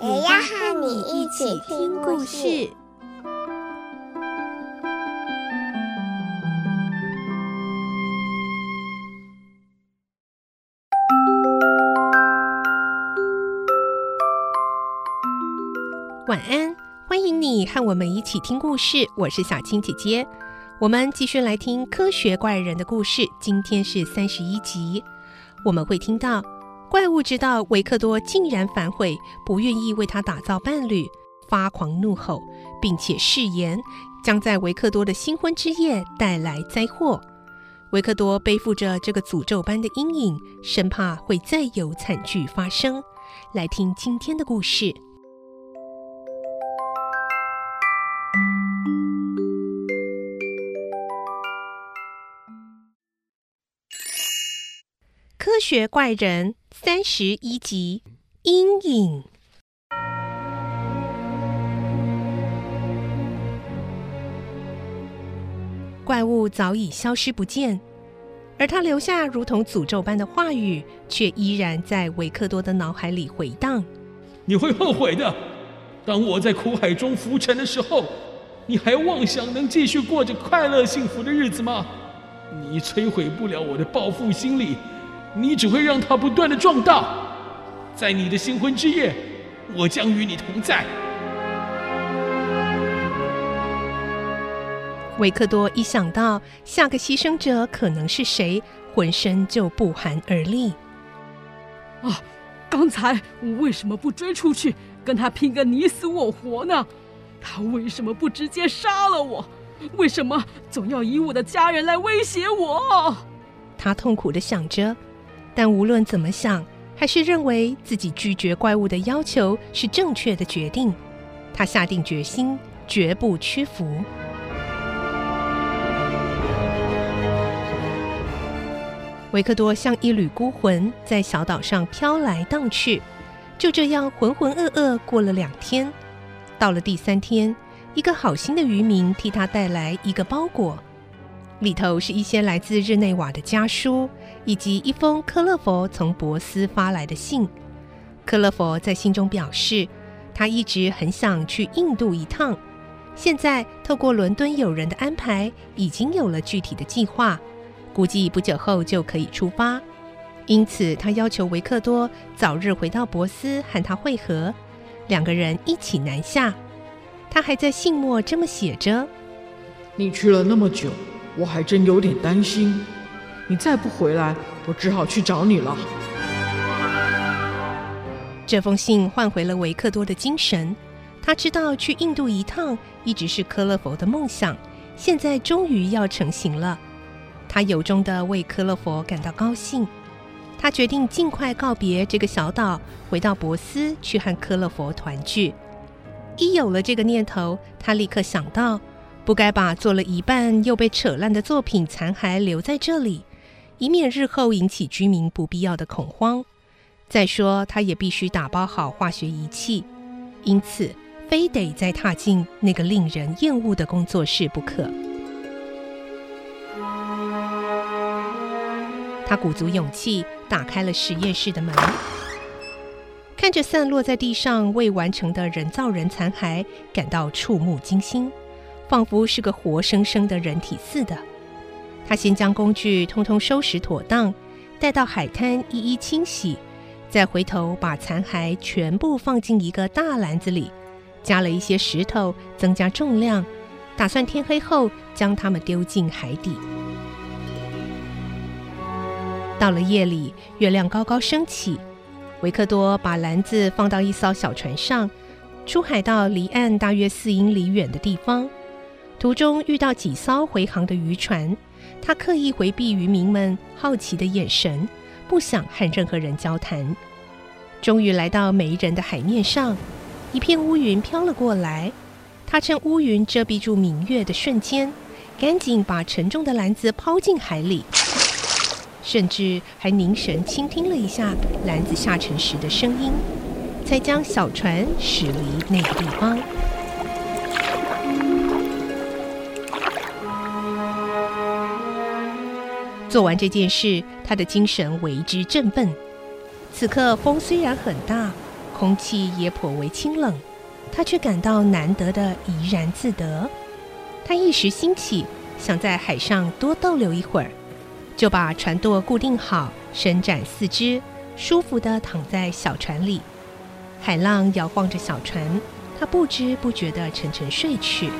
也要和你一起听故事。晚安，欢迎你和我们一起听故事。我是小青姐姐，我们继续来听科学怪人的故事。今天是三十一集，我们会听到怪物知道维克多竟然反悔，不愿意为他打造伴侣，发狂怒吼，并且誓言将在维克多的新婚之夜带来灾祸。维克多背负着这个诅咒般的阴影，生怕会再有惨剧发生。来听今天的故事。科学怪人三十一集，阴影。怪物早已消失不见，而他留下如同诅咒般的话语，却依然在维克多的脑海里回荡。你会后悔的。当我在苦海中浮沉的时候，你还妄想能继续过着快乐幸福的日子吗？你摧毁不了我的报复心理。你只会让它不断的壮大，在你的新婚之夜，我将与你同在。维克多一想到下个牺牲者可能是谁，浑身就不寒而栗。啊，刚才我为什么不追出去跟他拼个你死我活呢？他为什么不直接杀了我？为什么总要以我的家人来威胁我？他痛苦的想着。但无论怎么想，还是认为自己拒绝怪物的要求是正确的决定。他下定决心，绝不屈服。维克多像一缕孤魂，在小岛上飘来荡去，就这样浑浑噩噩过了两天。到了第三天，一个好心的渔民替他带来一个包裹。里头是一些来自日内瓦的家书，以及一封克勒佛从博斯发来的信。克勒佛在信中表示，他一直很想去印度一趟，现在透过伦敦友人的安排，已经有了具体的计划，估计不久后就可以出发。因此，他要求维克多早日回到博斯和他会合，两个人一起南下。他还在信末这么写着：“你去了那么久。”我还真有点担心，你再不回来，我只好去找你了。这封信唤回了维克多的精神，他知道去印度一趟一直是科勒佛的梦想，现在终于要成行了。他由衷地为科勒佛感到高兴，他决定尽快告别这个小岛，回到博斯去和科勒佛团聚。一有了这个念头，他立刻想到。不该把做了一半又被扯烂的作品残骸留在这里，以免日后引起居民不必要的恐慌。再说，他也必须打包好化学仪器，因此非得再踏进那个令人厌恶的工作室不可。他鼓足勇气打开了实验室的门，看着散落在地上未完成的人造人残骸，感到触目惊心。仿佛是个活生生的人体似的。他先将工具通通收拾妥当，带到海滩一一清洗，再回头把残骸全部放进一个大篮子里，加了一些石头增加重量，打算天黑后将它们丢进海底。到了夜里，月亮高高升起，维克多把篮子放到一艘小船上，出海到离岸大约四英里远的地方。途中遇到几艘回航的渔船，他刻意回避渔民们好奇的眼神，不想和任何人交谈。终于来到没人的海面上，一片乌云飘了过来。他趁乌云遮蔽住明月的瞬间，赶紧把沉重的篮子抛进海里，甚至还凝神倾听了一下篮子下沉时的声音，才将小船驶离那个地方。做完这件事，他的精神为之振奋。此刻风虽然很大，空气也颇为清冷。他却感到难得的怡然自得，他一时兴起，想在海上多逗留一会儿，就把船舵固定好，伸展四肢，舒服地躺在小船里。海浪摇晃着小船，他不知不觉地沉沉睡去。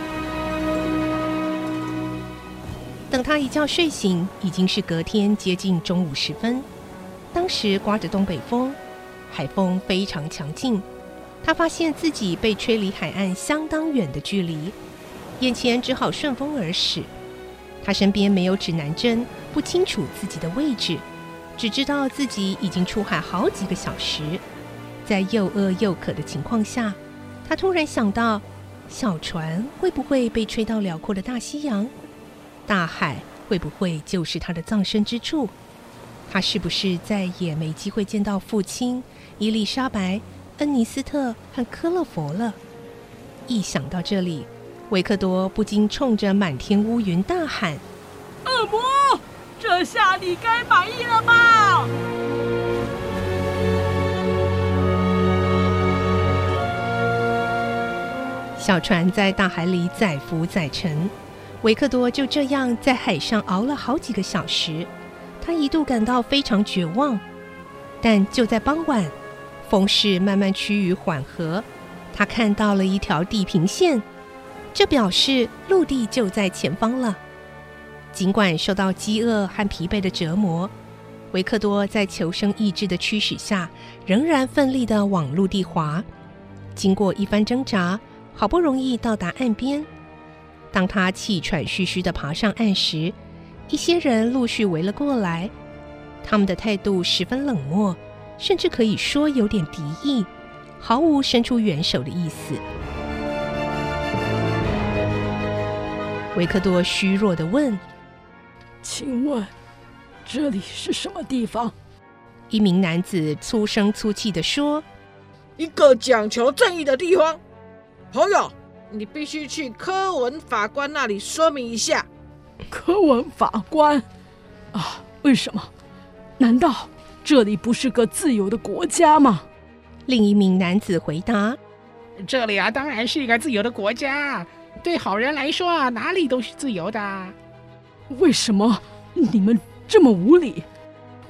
等他一觉睡醒，已经是隔天接近中午时分。当时刮着东北风，海风非常强劲。他发现自己被吹离海岸相当远的距离，眼前只好顺风而驶。他身边没有指南针，不清楚自己的位置，只知道自己已经出海好几个小时。在又饿又渴的情况下，他突然想到：小船会不会被吹到辽阔的大西洋？大海会不会就是他的葬身之处？他是不是再也没机会见到父亲伊丽莎白？恩尼斯特和科勒佛了。一想到这里，维克多不禁冲着满天乌云大喊：“恶魔，这下你该满意了吧？”小船在大海里载浮载沉，维克多就这样在海上熬了好几个小时。他一度感到非常绝望，但就在傍晚。风势慢慢趋于缓和，他看到了一条地平线，这表示陆地就在前方了。尽管受到饥饿和疲惫的折磨，维克多在求生意志的驱使下，仍然奋力地往陆地滑。经过一番挣扎，好不容易到达岸边。当他气喘吁吁地爬上岸时，一些人陆续围了过来，他们的态度十分冷漠。甚至可以说有点敌意，毫无伸出援手的意思。维克多虚弱地问：“请问，这里是什么地方？”一名男子粗声粗气地说：“一个讲求正义的地方。朋友，你必须去柯文法官那里说明一下。”柯文法官？啊，为什么？难道？这里不是个自由的国家吗？另一名男子回答：“这里啊，当然是一个自由的国家。对好人来说啊，哪里都是自由的。为什么你们这么无礼？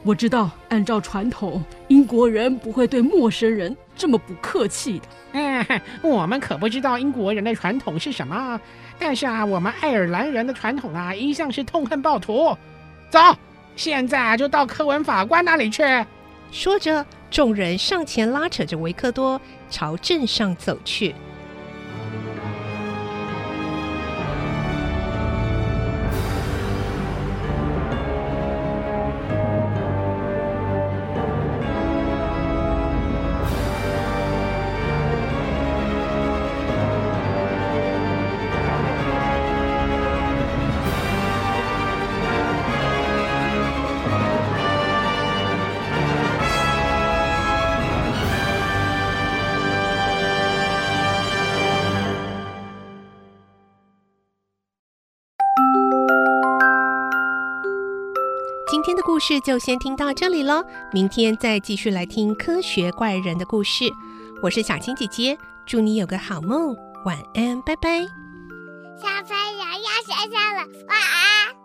我知道，按照传统，英国人不会对陌生人这么不客气的。嗯，我们可不知道英国人的传统是什么。但是啊，我们爱尔兰人的传统啊，一向是痛恨暴徒。走。”现在啊就到科文法官那里去。说着，众人上前拉扯着维克多朝镇上走去。天的故事就先听到这里喽，明天再继续来听科学怪人的故事。我是小青姐姐，祝你有个好梦，晚安，拜拜。小朋友要睡觉了，晚安。